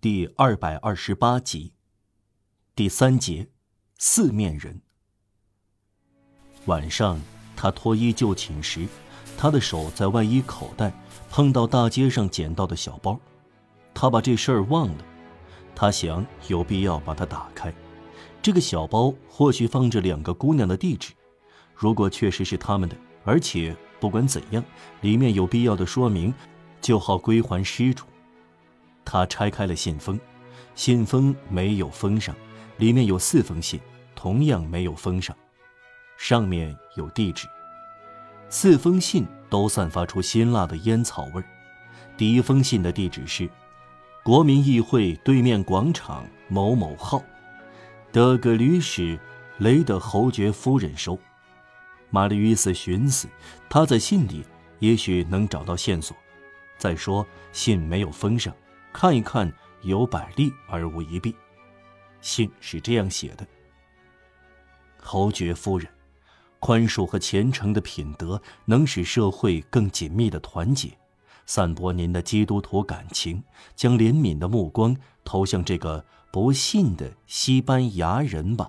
第二百二十八集，第三节，四面人。晚上，他脱衣就寝时，他的手在外衣口袋碰到大街上捡到的小包，他把这事儿忘了。他想有必要把它打开。这个小包或许放着两个姑娘的地址，如果确实是他们的，而且不管怎样，里面有必要的说明，就好归还失主。他拆开了信封，信封没有封上，里面有四封信，同样没有封上，上面有地址。四封信都散发出辛辣的烟草味儿。第一封信的地址是国民议会对面广场某某号，德格吕使雷德侯爵夫人收。玛丽·约斯寻思，他在信里也许能找到线索。再说，信没有封上。看一看，有百利而无一弊。信是这样写的：“侯爵夫人，宽恕和虔诚的品德能使社会更紧密的团结。散播您的基督徒感情，将怜悯的目光投向这个不信的西班牙人吧。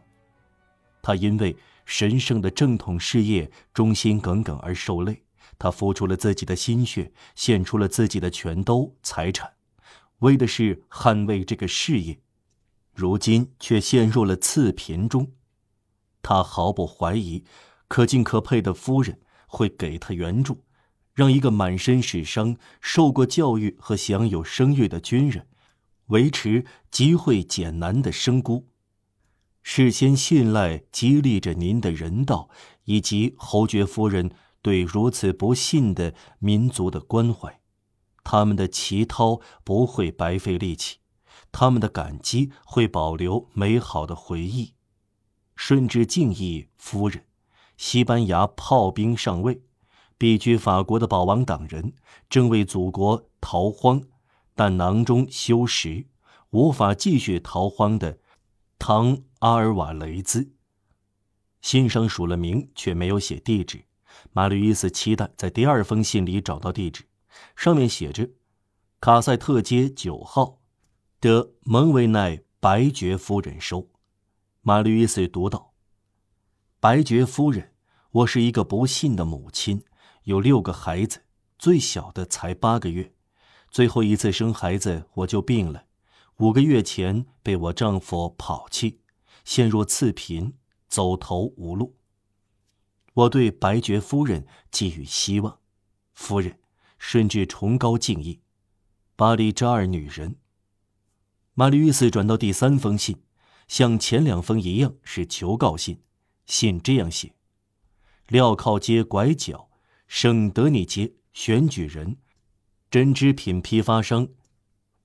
他因为神圣的正统事业忠心耿耿而受累，他付出了自己的心血，献出了自己的全都财产。”为的是捍卫这个事业，如今却陷入了次贫中。他毫不怀疑，可敬可佩的夫人会给他援助，让一个满身是伤、受过教育和享有声誉的军人，维持极会艰难的生孤。事先信赖、激励着您的人道，以及侯爵夫人对如此不幸的民族的关怀。他们的乞讨不会白费力气，他们的感激会保留美好的回忆。顺治敬意夫人，西班牙炮兵上尉，避居法国的保王党人，正为祖国逃荒，但囊中羞食，无法继续逃荒的唐阿尔瓦雷兹。信上署了名，却没有写地址。马吕伊斯期待在第二封信里找到地址。上面写着：“卡塞特街九号，的蒙维奈白爵夫人收。”玛丽·伊斯读道：“白爵夫人，我是一个不幸的母亲，有六个孩子，最小的才八个月。最后一次生孩子我就病了，五个月前被我丈夫抛弃，陷入次贫，走投无路。我对白爵夫人寄予希望，夫人。”甚至崇高敬意，巴黎扎尔女人。玛丽·约斯转到第三封信，像前两封一样是求告信。信这样写：镣铐街拐角，圣德尼街选举人，针织品批发商，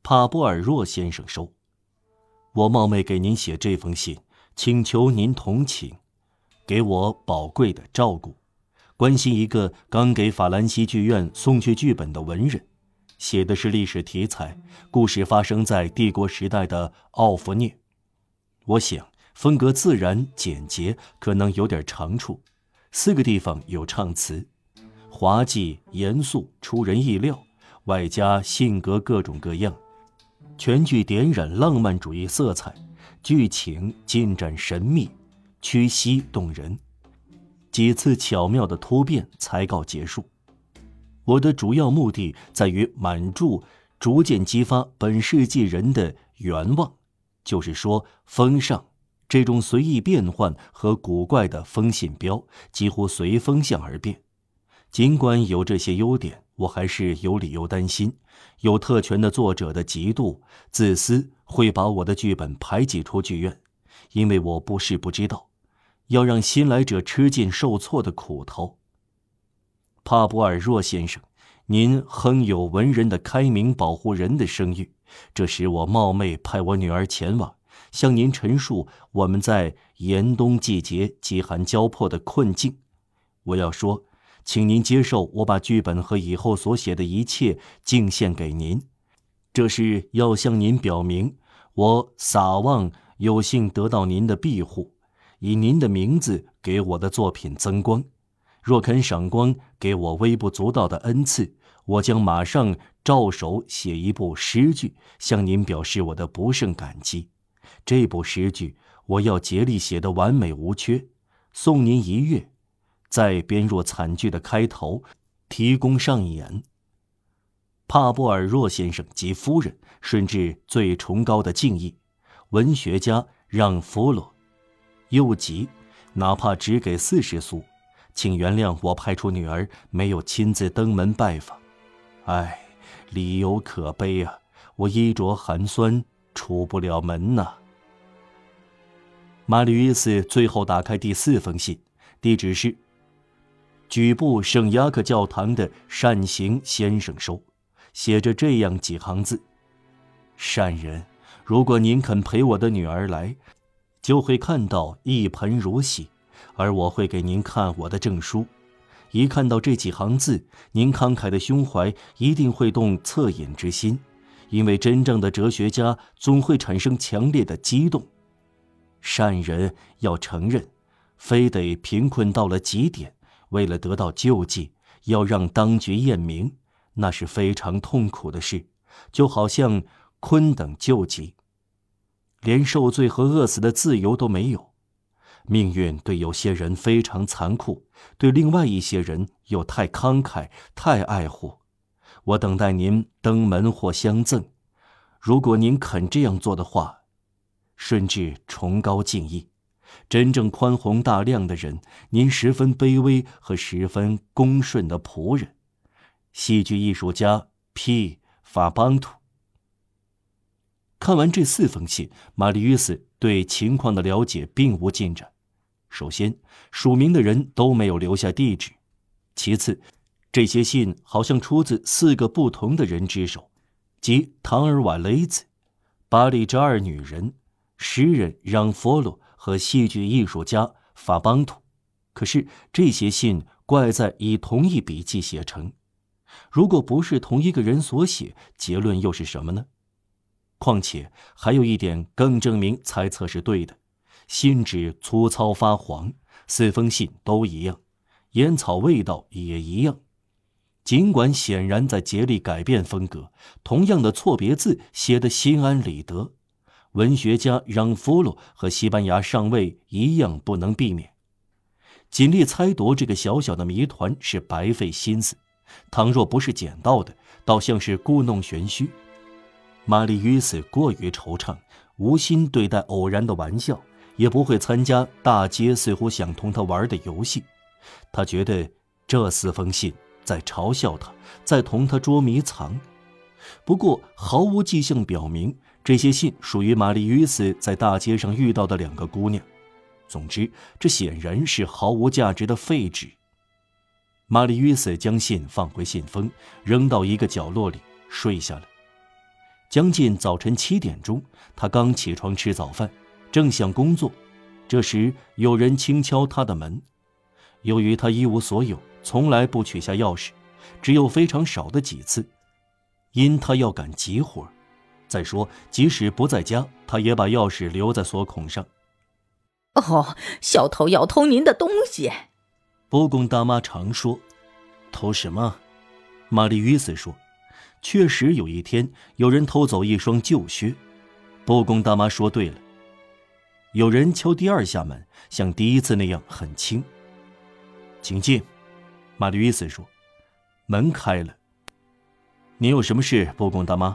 帕布尔若先生收。我冒昧给您写这封信，请求您同情，给我宝贵的照顾。关心一个刚给法兰西剧院送去剧本的文人，写的是历史题材，故事发生在帝国时代的奥弗涅。我想风格自然简洁，可能有点长处。四个地方有唱词，滑稽、严肃、出人意料，外加性格各种各样，全剧点染浪漫主义色彩，剧情进展神秘，屈膝动人。几次巧妙的突变才告结束。我的主要目的在于满注逐渐激发本世纪人的愿望，就是说，风上这种随意变换和古怪的风信标几乎随风向而变。尽管有这些优点，我还是有理由担心，有特权的作者的嫉妒、自私会把我的剧本排挤出剧院，因为我不是不知道。要让新来者吃尽受挫的苦头。帕布尔若先生，您亨有文人的开明保护人的声誉，这使我冒昧派我女儿前往，向您陈述我们在严冬季节饥寒交迫的困境。我要说，请您接受我把剧本和以后所写的一切敬献给您，这是要向您表明我撒望有幸得到您的庇护。以您的名字给我的作品增光，若肯赏光给我微不足道的恩赐，我将马上照手写一部诗句，向您表示我的不胜感激。这部诗句我要竭力写得完美无缺，送您一阅，再编入惨剧的开头，提供上演。帕布尔若先生及夫人顺至最崇高的敬意，文学家让弗洛，又急，哪怕只给四十苏。请原谅我派出女儿没有亲自登门拜访，唉，理由可悲啊！我衣着寒酸，出不了门呐。马吕伊斯最后打开第四封信，地址是举步圣雅克教堂的善行先生收，写着这样几行字：“善人，如果您肯陪我的女儿来，就会看到一盆如洗。”而我会给您看我的证书，一看到这几行字，您慷慨的胸怀一定会动恻隐之心，因为真正的哲学家总会产生强烈的激动。善人要承认，非得贫困到了极点，为了得到救济，要让当局验明，那是非常痛苦的事，就好像坤等救济，连受罪和饿死的自由都没有。命运对有些人非常残酷，对另外一些人又太慷慨、太爱护。我等待您登门或相赠，如果您肯这样做的话，顺治崇高敬意。真正宽宏大量的人，您十分卑微和十分恭顺的仆人。戏剧艺术家 P 法邦图。看完这四封信，玛丽约斯对情况的了解并无进展。首先，署名的人都没有留下地址；其次，这些信好像出自四个不同的人之手，即唐尔瓦雷子、巴利扎尔女人、诗人让佛洛和戏剧艺术家法邦图。可是这些信怪在以同一笔迹写成，如果不是同一个人所写，结论又是什么呢？况且还有一点更证明猜测是对的。信纸粗糙发黄，四封信都一样，烟草味道也一样。尽管显然在竭力改变风格，同样的错别字写得心安理得。文学家让弗洛和西班牙上尉一样不能避免。尽力猜度这个小小的谜团是白费心思，倘若不是捡到的，倒像是故弄玄虚。玛丽于此过于惆怅，无心对待偶然的玩笑。也不会参加大街似乎想同他玩的游戏，他觉得这四封信在嘲笑他，在同他捉迷藏。不过毫无迹象表明这些信属于玛丽·约瑟在大街上遇到的两个姑娘。总之，这显然是毫无价值的废纸。玛丽·约瑟将信放回信封，扔到一个角落里睡下了。将近早晨七点钟，他刚起床吃早饭。正想工作，这时有人轻敲他的门。由于他一无所有，从来不取下钥匙，只有非常少的几次，因他要赶急活。再说，即使不在家，他也把钥匙留在锁孔上。哦，小偷要偷您的东西。波公大妈常说：“偷什么？”玛丽约斯说：“确实有一天有人偷走一双旧靴。”布贡大妈说：“对了。”有人敲第二下门，像第一次那样很轻。请进，玛丽·伊斯说。门开了。你有什么事，布贡大妈？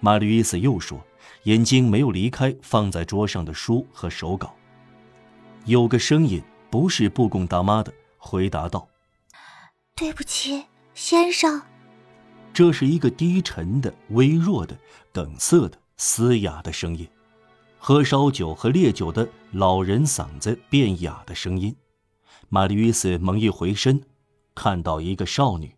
玛丽·伊斯又说，眼睛没有离开放在桌上的书和手稿。有个声音不是布贡大妈的，回答道：“对不起，先生。”这是一个低沉的、微弱的、梗塞的、嘶哑的声音。喝烧酒和烈酒的老人嗓子变哑的声音，玛丽·约斯猛一回身，看到一个少女。